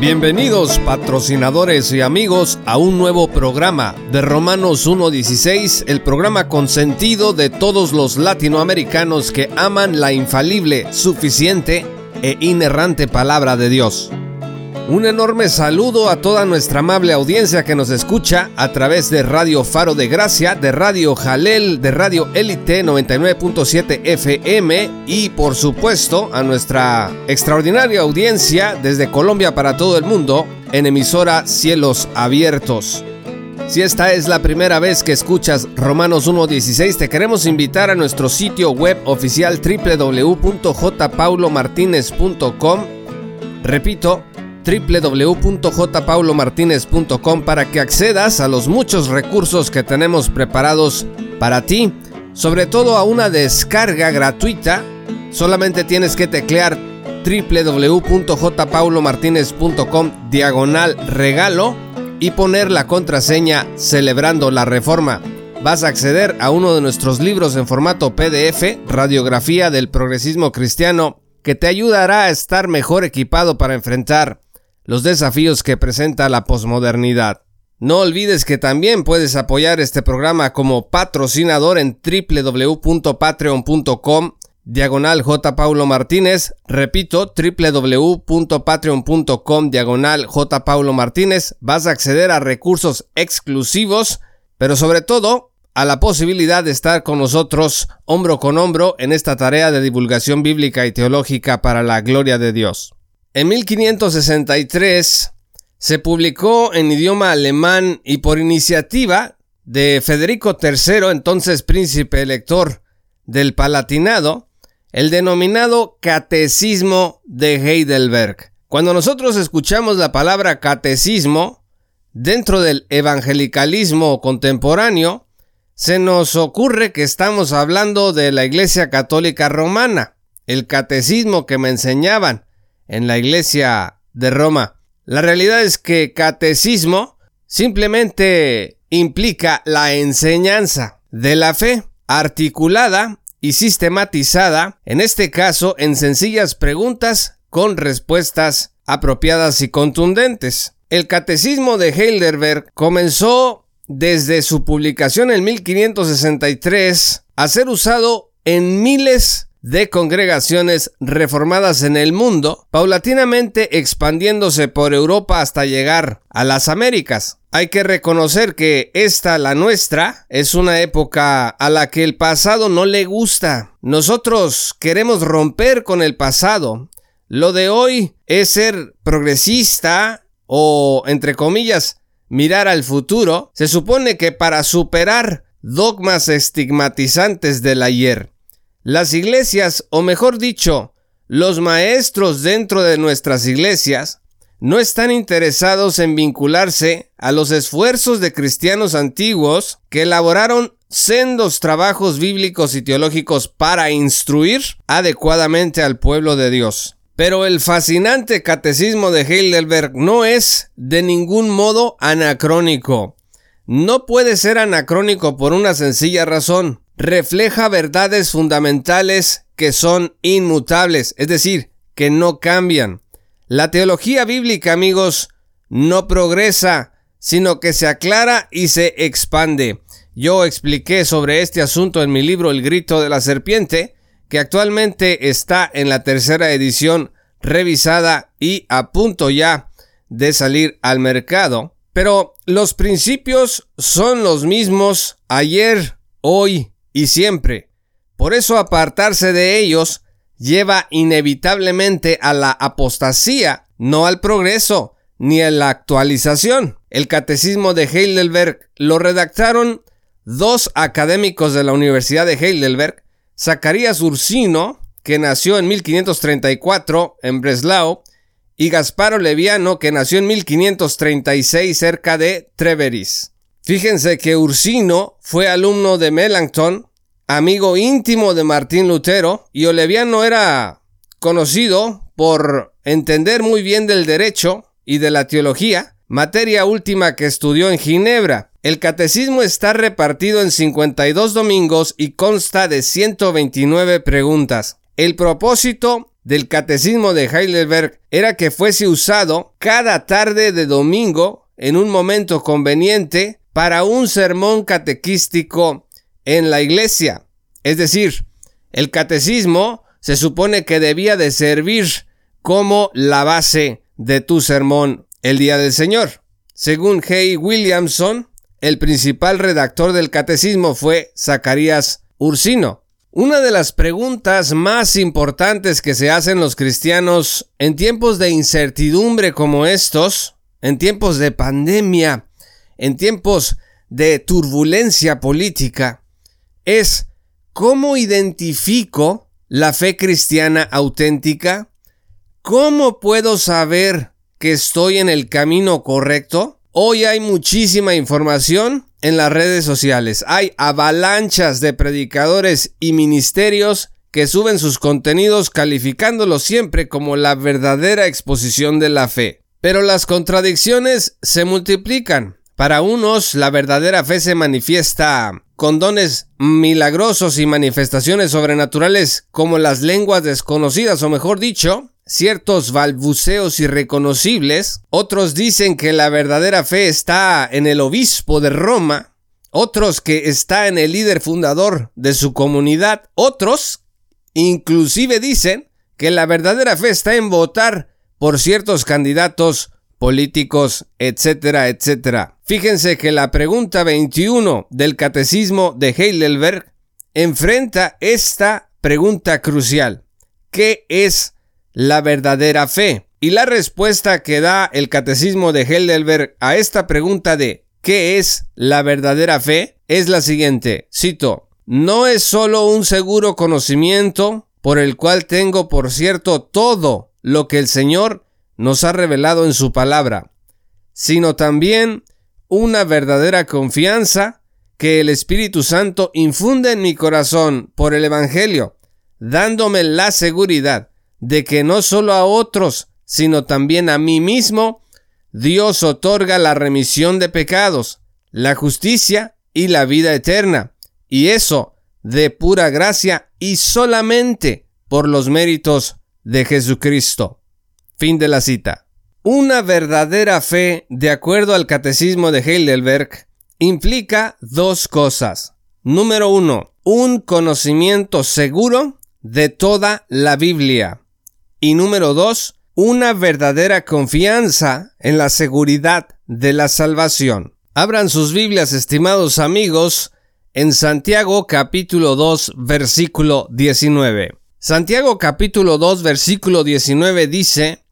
Bienvenidos patrocinadores y amigos a un nuevo programa de Romanos 1.16, el programa consentido de todos los latinoamericanos que aman la infalible, suficiente e inerrante palabra de Dios. Un enorme saludo a toda nuestra amable audiencia que nos escucha a través de Radio Faro de Gracia, de Radio Jalel, de Radio Elite 99.7 FM y por supuesto a nuestra extraordinaria audiencia desde Colombia para todo el mundo en emisora Cielos Abiertos. Si esta es la primera vez que escuchas Romanos 1.16, te queremos invitar a nuestro sitio web oficial www.jpaulomartinez.com. Repito, www.jpaulomartinez.com para que accedas a los muchos recursos que tenemos preparados para ti, sobre todo a una descarga gratuita. Solamente tienes que teclear www.jpaulomartinez.com diagonal regalo y poner la contraseña celebrando la reforma. Vas a acceder a uno de nuestros libros en formato PDF, Radiografía del Progresismo Cristiano, que te ayudará a estar mejor equipado para enfrentar los desafíos que presenta la posmodernidad. No olvides que también puedes apoyar este programa como patrocinador en www.patreon.com diagonal J. Paulo Martínez. Repito, www.patreon.com diagonal J. Paulo Martínez. Vas a acceder a recursos exclusivos, pero sobre todo a la posibilidad de estar con nosotros hombro con hombro en esta tarea de divulgación bíblica y teológica para la gloria de Dios. En 1563 se publicó en idioma alemán y por iniciativa de Federico III, entonces príncipe elector del Palatinado, el denominado Catecismo de Heidelberg. Cuando nosotros escuchamos la palabra catecismo, dentro del evangelicalismo contemporáneo, se nos ocurre que estamos hablando de la Iglesia Católica Romana, el catecismo que me enseñaban, en la iglesia de Roma. La realidad es que catecismo simplemente implica la enseñanza de la fe articulada y sistematizada, en este caso en sencillas preguntas con respuestas apropiadas y contundentes. El catecismo de Heidelberg comenzó desde su publicación en 1563 a ser usado en miles de congregaciones reformadas en el mundo, paulatinamente expandiéndose por Europa hasta llegar a las Américas. Hay que reconocer que esta, la nuestra, es una época a la que el pasado no le gusta. Nosotros queremos romper con el pasado. Lo de hoy es ser progresista o, entre comillas, mirar al futuro. Se supone que para superar dogmas estigmatizantes del ayer las iglesias, o mejor dicho, los maestros dentro de nuestras iglesias, no están interesados en vincularse a los esfuerzos de cristianos antiguos que elaboraron sendos trabajos bíblicos y teológicos para instruir adecuadamente al pueblo de Dios. Pero el fascinante catecismo de Heidelberg no es de ningún modo anacrónico. No puede ser anacrónico por una sencilla razón refleja verdades fundamentales que son inmutables, es decir, que no cambian. La teología bíblica, amigos, no progresa, sino que se aclara y se expande. Yo expliqué sobre este asunto en mi libro El grito de la serpiente, que actualmente está en la tercera edición revisada y a punto ya de salir al mercado. Pero los principios son los mismos ayer, hoy y siempre. Por eso apartarse de ellos lleva inevitablemente a la apostasía, no al progreso, ni a la actualización. El catecismo de Heidelberg lo redactaron dos académicos de la Universidad de Heidelberg, Zacarías Ursino, que nació en 1534 en Breslau, y Gasparo Leviano, que nació en 1536 cerca de Treveris. Fíjense que Ursino fue alumno de Melanchthon, amigo íntimo de Martín Lutero, y Oleviano era conocido por entender muy bien del derecho y de la teología, materia última que estudió en Ginebra. El catecismo está repartido en 52 domingos y consta de 129 preguntas. El propósito del catecismo de Heidelberg era que fuese usado cada tarde de domingo en un momento conveniente para un sermón catequístico en la iglesia. Es decir, el catecismo se supone que debía de servir como la base de tu sermón el día del Señor. Según Hay Williamson, el principal redactor del catecismo fue Zacarías Ursino. Una de las preguntas más importantes que se hacen los cristianos en tiempos de incertidumbre como estos, en tiempos de pandemia, en tiempos de turbulencia política, es ¿cómo identifico la fe cristiana auténtica? ¿Cómo puedo saber que estoy en el camino correcto? Hoy hay muchísima información en las redes sociales. Hay avalanchas de predicadores y ministerios que suben sus contenidos calificándolos siempre como la verdadera exposición de la fe. Pero las contradicciones se multiplican. Para unos, la verdadera fe se manifiesta con dones milagrosos y manifestaciones sobrenaturales como las lenguas desconocidas, o mejor dicho, ciertos balbuceos irreconocibles, otros dicen que la verdadera fe está en el obispo de Roma, otros que está en el líder fundador de su comunidad, otros inclusive dicen que la verdadera fe está en votar por ciertos candidatos políticos, etcétera, etcétera. Fíjense que la pregunta 21 del Catecismo de Heidelberg enfrenta esta pregunta crucial. ¿Qué es la verdadera fe? Y la respuesta que da el Catecismo de Heidelberg a esta pregunta de ¿qué es la verdadera fe? es la siguiente, cito, no es solo un seguro conocimiento por el cual tengo por cierto todo lo que el Señor nos ha revelado en su palabra, sino también una verdadera confianza que el Espíritu Santo infunde en mi corazón por el Evangelio, dándome la seguridad de que no solo a otros, sino también a mí mismo, Dios otorga la remisión de pecados, la justicia y la vida eterna, y eso de pura gracia y solamente por los méritos de Jesucristo. Fin de la cita. Una verdadera fe, de acuerdo al catecismo de Heidelberg, implica dos cosas. Número uno, un conocimiento seguro de toda la Biblia. Y número dos, una verdadera confianza en la seguridad de la salvación. Abran sus Biblias, estimados amigos, en Santiago capítulo 2 versículo 19. Santiago capítulo 2 versículo 19 dice,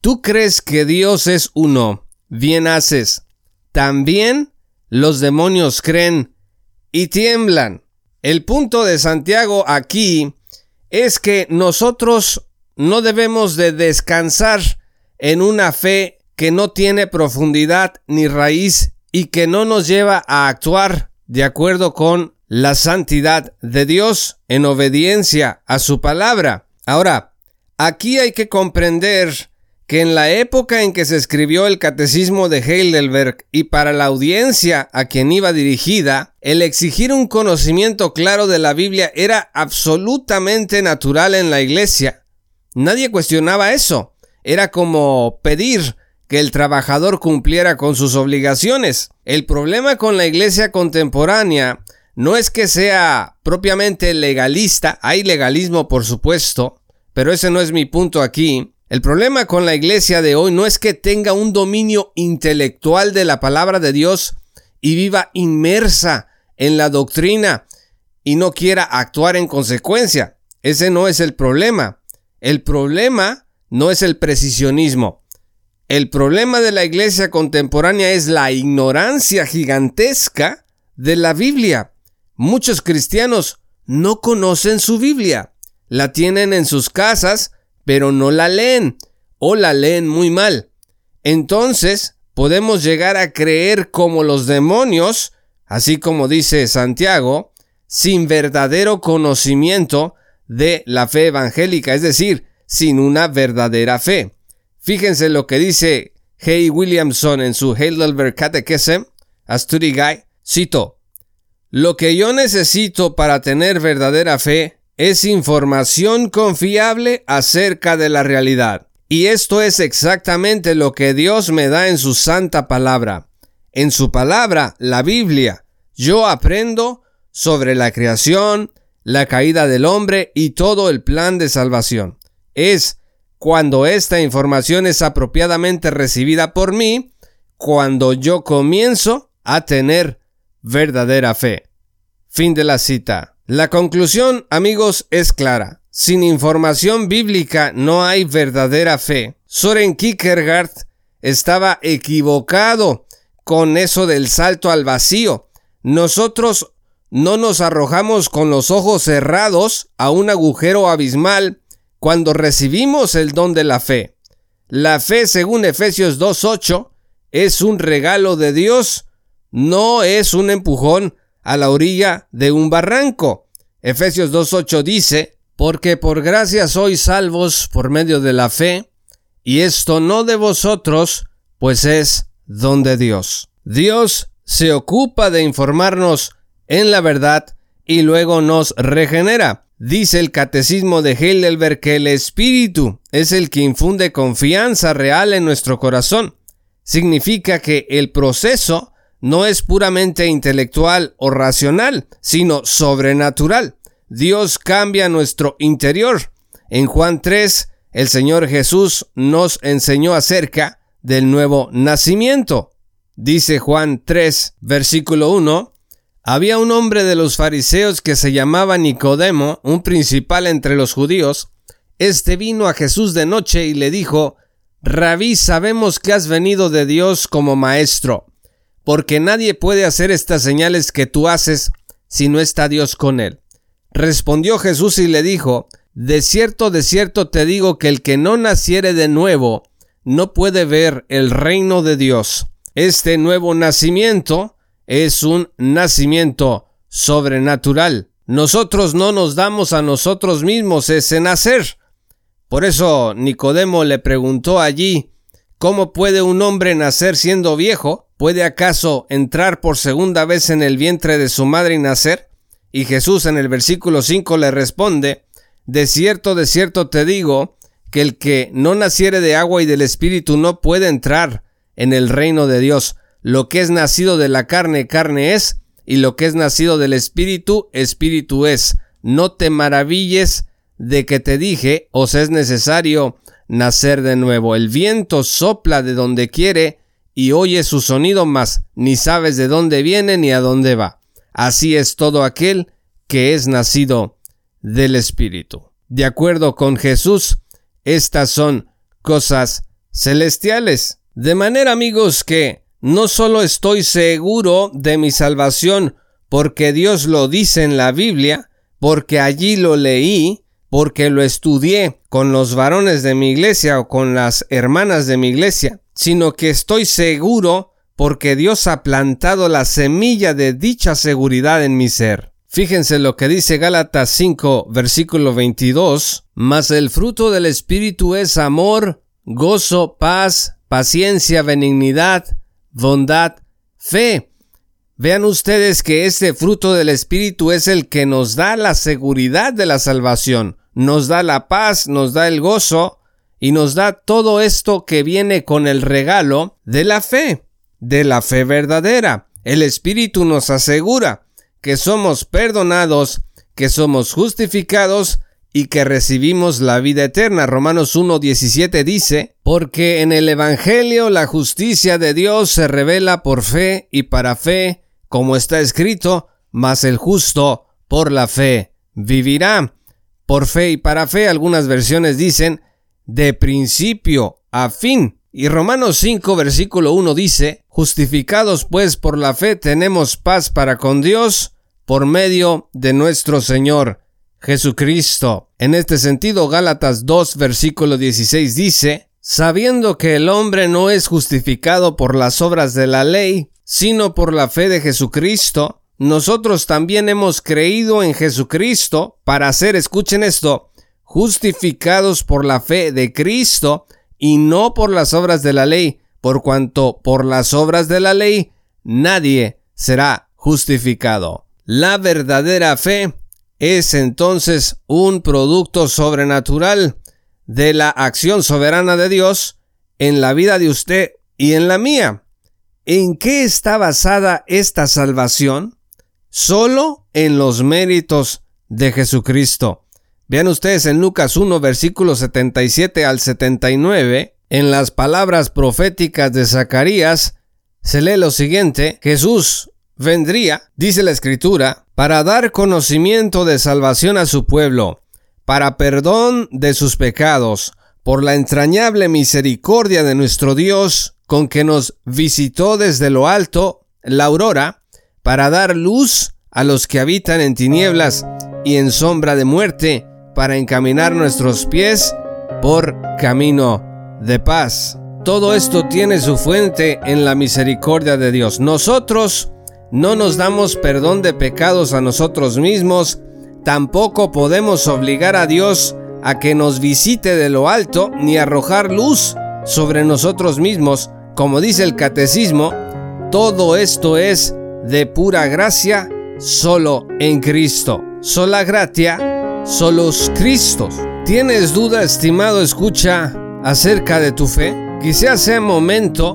Tú crees que Dios es uno, bien haces. También los demonios creen y tiemblan. El punto de Santiago aquí es que nosotros no debemos de descansar en una fe que no tiene profundidad ni raíz y que no nos lleva a actuar de acuerdo con la santidad de Dios en obediencia a su palabra. Ahora, aquí hay que comprender que en la época en que se escribió el Catecismo de Heidelberg y para la audiencia a quien iba dirigida, el exigir un conocimiento claro de la Biblia era absolutamente natural en la Iglesia. Nadie cuestionaba eso. Era como pedir que el trabajador cumpliera con sus obligaciones. El problema con la iglesia contemporánea no es que sea propiamente legalista, hay legalismo por supuesto, pero ese no es mi punto aquí. El problema con la iglesia de hoy no es que tenga un dominio intelectual de la palabra de Dios y viva inmersa en la doctrina y no quiera actuar en consecuencia. Ese no es el problema. El problema no es el precisionismo. El problema de la iglesia contemporánea es la ignorancia gigantesca de la Biblia. Muchos cristianos no conocen su Biblia. La tienen en sus casas, pero no la leen o la leen muy mal. Entonces, podemos llegar a creer como los demonios, así como dice Santiago, sin verdadero conocimiento de la fe evangélica, es decir, sin una verdadera fe. Fíjense lo que dice Hay Williamson en su Heidelberg Catechism, a Guide, cito, Lo que yo necesito para tener verdadera fe es información confiable acerca de la realidad. Y esto es exactamente lo que Dios me da en su santa palabra. En su palabra, la Biblia, yo aprendo sobre la creación, la caída del hombre y todo el plan de salvación. Es cuando esta información es apropiadamente recibida por mí, cuando yo comienzo a tener verdadera fe. Fin de la cita. La conclusión, amigos, es clara. Sin información bíblica no hay verdadera fe. Soren Kierkegaard estaba equivocado con eso del salto al vacío. Nosotros no nos arrojamos con los ojos cerrados a un agujero abismal cuando recibimos el don de la fe. La fe, según Efesios 2.8, es un regalo de Dios, no es un empujón a la orilla de un barranco. Efesios 2.8 dice, porque por gracia sois salvos por medio de la fe, y esto no de vosotros, pues es don de Dios. Dios se ocupa de informarnos en la verdad y luego nos regenera. Dice el catecismo de Heidelberg que el Espíritu es el que infunde confianza real en nuestro corazón. Significa que el proceso no es puramente intelectual o racional, sino sobrenatural. Dios cambia nuestro interior. En Juan 3, el Señor Jesús nos enseñó acerca del nuevo nacimiento. Dice Juan 3, versículo 1, había un hombre de los fariseos que se llamaba Nicodemo, un principal entre los judíos. Este vino a Jesús de noche y le dijo, Rabí, sabemos que has venido de Dios como maestro, porque nadie puede hacer estas señales que tú haces si no está Dios con él. Respondió Jesús y le dijo, De cierto, de cierto te digo que el que no naciere de nuevo no puede ver el reino de Dios. Este nuevo nacimiento es un nacimiento sobrenatural. Nosotros no nos damos a nosotros mismos ese nacer. Por eso Nicodemo le preguntó allí, ¿cómo puede un hombre nacer siendo viejo? ¿Puede acaso entrar por segunda vez en el vientre de su madre y nacer? Y Jesús en el versículo 5 le responde, De cierto, de cierto te digo, que el que no naciere de agua y del Espíritu no puede entrar en el reino de Dios. Lo que es nacido de la carne, carne es, y lo que es nacido del espíritu, espíritu es. No te maravilles de que te dije, os es necesario nacer de nuevo. El viento sopla de donde quiere y oye su sonido, mas ni sabes de dónde viene ni a dónde va. Así es todo aquel que es nacido del Espíritu. De acuerdo con Jesús, estas son cosas celestiales. De manera, amigos, que no solo estoy seguro de mi salvación porque Dios lo dice en la Biblia, porque allí lo leí, porque lo estudié con los varones de mi iglesia o con las hermanas de mi iglesia, sino que estoy seguro porque Dios ha plantado la semilla de dicha seguridad en mi ser. Fíjense lo que dice Gálatas 5, versículo 22, mas el fruto del Espíritu es amor, gozo, paz, paciencia, benignidad, bondad, fe. Vean ustedes que este fruto del Espíritu es el que nos da la seguridad de la salvación, nos da la paz, nos da el gozo y nos da todo esto que viene con el regalo de la fe, de la fe verdadera. El Espíritu nos asegura que somos perdonados, que somos justificados y que recibimos la vida eterna. Romanos 1.17 dice, porque en el Evangelio la justicia de Dios se revela por fe y para fe, como está escrito, mas el justo por la fe vivirá. Por fe y para fe, algunas versiones dicen, de principio a fin. Y Romanos 5 versículo 1 dice, justificados pues por la fe tenemos paz para con Dios por medio de nuestro Señor Jesucristo. En este sentido, Gálatas 2, versículo 16 dice, sabiendo que el hombre no es justificado por las obras de la ley, sino por la fe de Jesucristo, nosotros también hemos creído en Jesucristo para ser, escuchen esto, justificados por la fe de Cristo y no por las obras de la ley, por cuanto por las obras de la ley nadie será justificado. La verdadera fe es entonces un producto sobrenatural de la acción soberana de Dios en la vida de usted y en la mía. ¿En qué está basada esta salvación? Solo en los méritos de Jesucristo. Vean ustedes en Lucas 1, versículos 77 al 79, en las palabras proféticas de Zacarías, se lee lo siguiente, Jesús vendría, dice la escritura, para dar conocimiento de salvación a su pueblo, para perdón de sus pecados, por la entrañable misericordia de nuestro Dios, con que nos visitó desde lo alto, la aurora, para dar luz a los que habitan en tinieblas y en sombra de muerte, para encaminar nuestros pies por camino de paz. Todo esto tiene su fuente en la misericordia de Dios. Nosotros no nos damos perdón de pecados a nosotros mismos, tampoco podemos obligar a Dios a que nos visite de lo alto ni arrojar luz sobre nosotros mismos. Como dice el catecismo, todo esto es de pura gracia solo en Cristo. Sola gratia solos Cristos. ¿Tienes duda, estimado escucha, acerca de tu fe? Quizás sea momento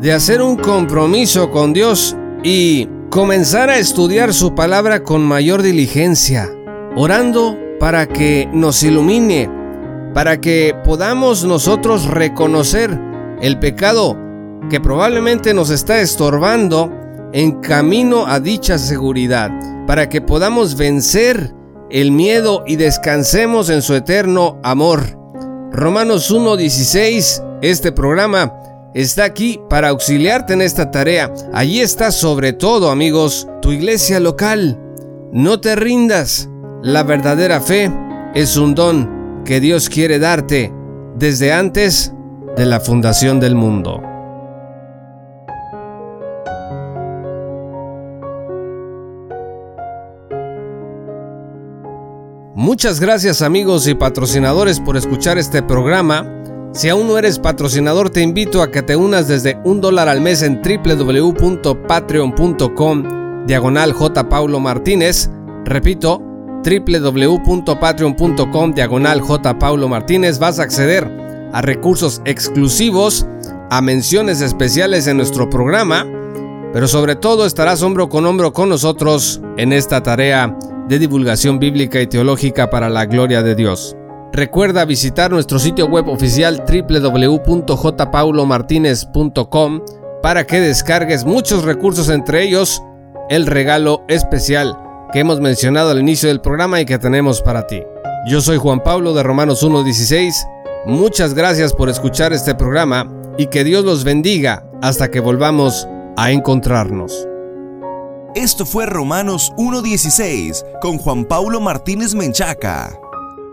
de hacer un compromiso con Dios y comenzar a estudiar su palabra con mayor diligencia, orando para que nos ilumine, para que podamos nosotros reconocer el pecado que probablemente nos está estorbando en camino a dicha seguridad, para que podamos vencer el miedo y descansemos en su eterno amor. Romanos 1.16, este programa está aquí para auxiliarte en esta tarea. Allí está sobre todo, amigos, tu iglesia local. No te rindas. La verdadera fe es un don que Dios quiere darte desde antes de la fundación del mundo. Muchas gracias amigos y patrocinadores por escuchar este programa. Si aún no eres patrocinador, te invito a que te unas desde un dólar al mes en www.patreon.com diagonal J. Paulo Martínez. Repito, www.patreon.com diagonal J. Paulo Martínez. Vas a acceder a recursos exclusivos, a menciones especiales en nuestro programa, pero sobre todo estarás hombro con hombro con nosotros en esta tarea de divulgación bíblica y teológica para la gloria de Dios. Recuerda visitar nuestro sitio web oficial www.jpaulomartinez.com para que descargues muchos recursos, entre ellos el regalo especial que hemos mencionado al inicio del programa y que tenemos para ti. Yo soy Juan Pablo de Romanos 1.16. Muchas gracias por escuchar este programa y que Dios los bendiga hasta que volvamos a encontrarnos. Esto fue Romanos 1.16 con Juan Paulo Martínez Menchaca.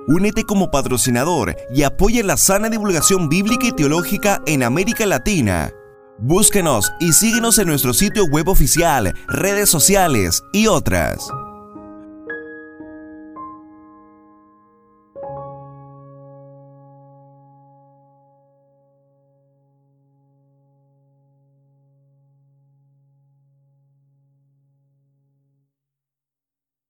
Únete como patrocinador y apoya la sana divulgación bíblica y teológica en América Latina. Búsquenos y síguenos en nuestro sitio web oficial, redes sociales y otras.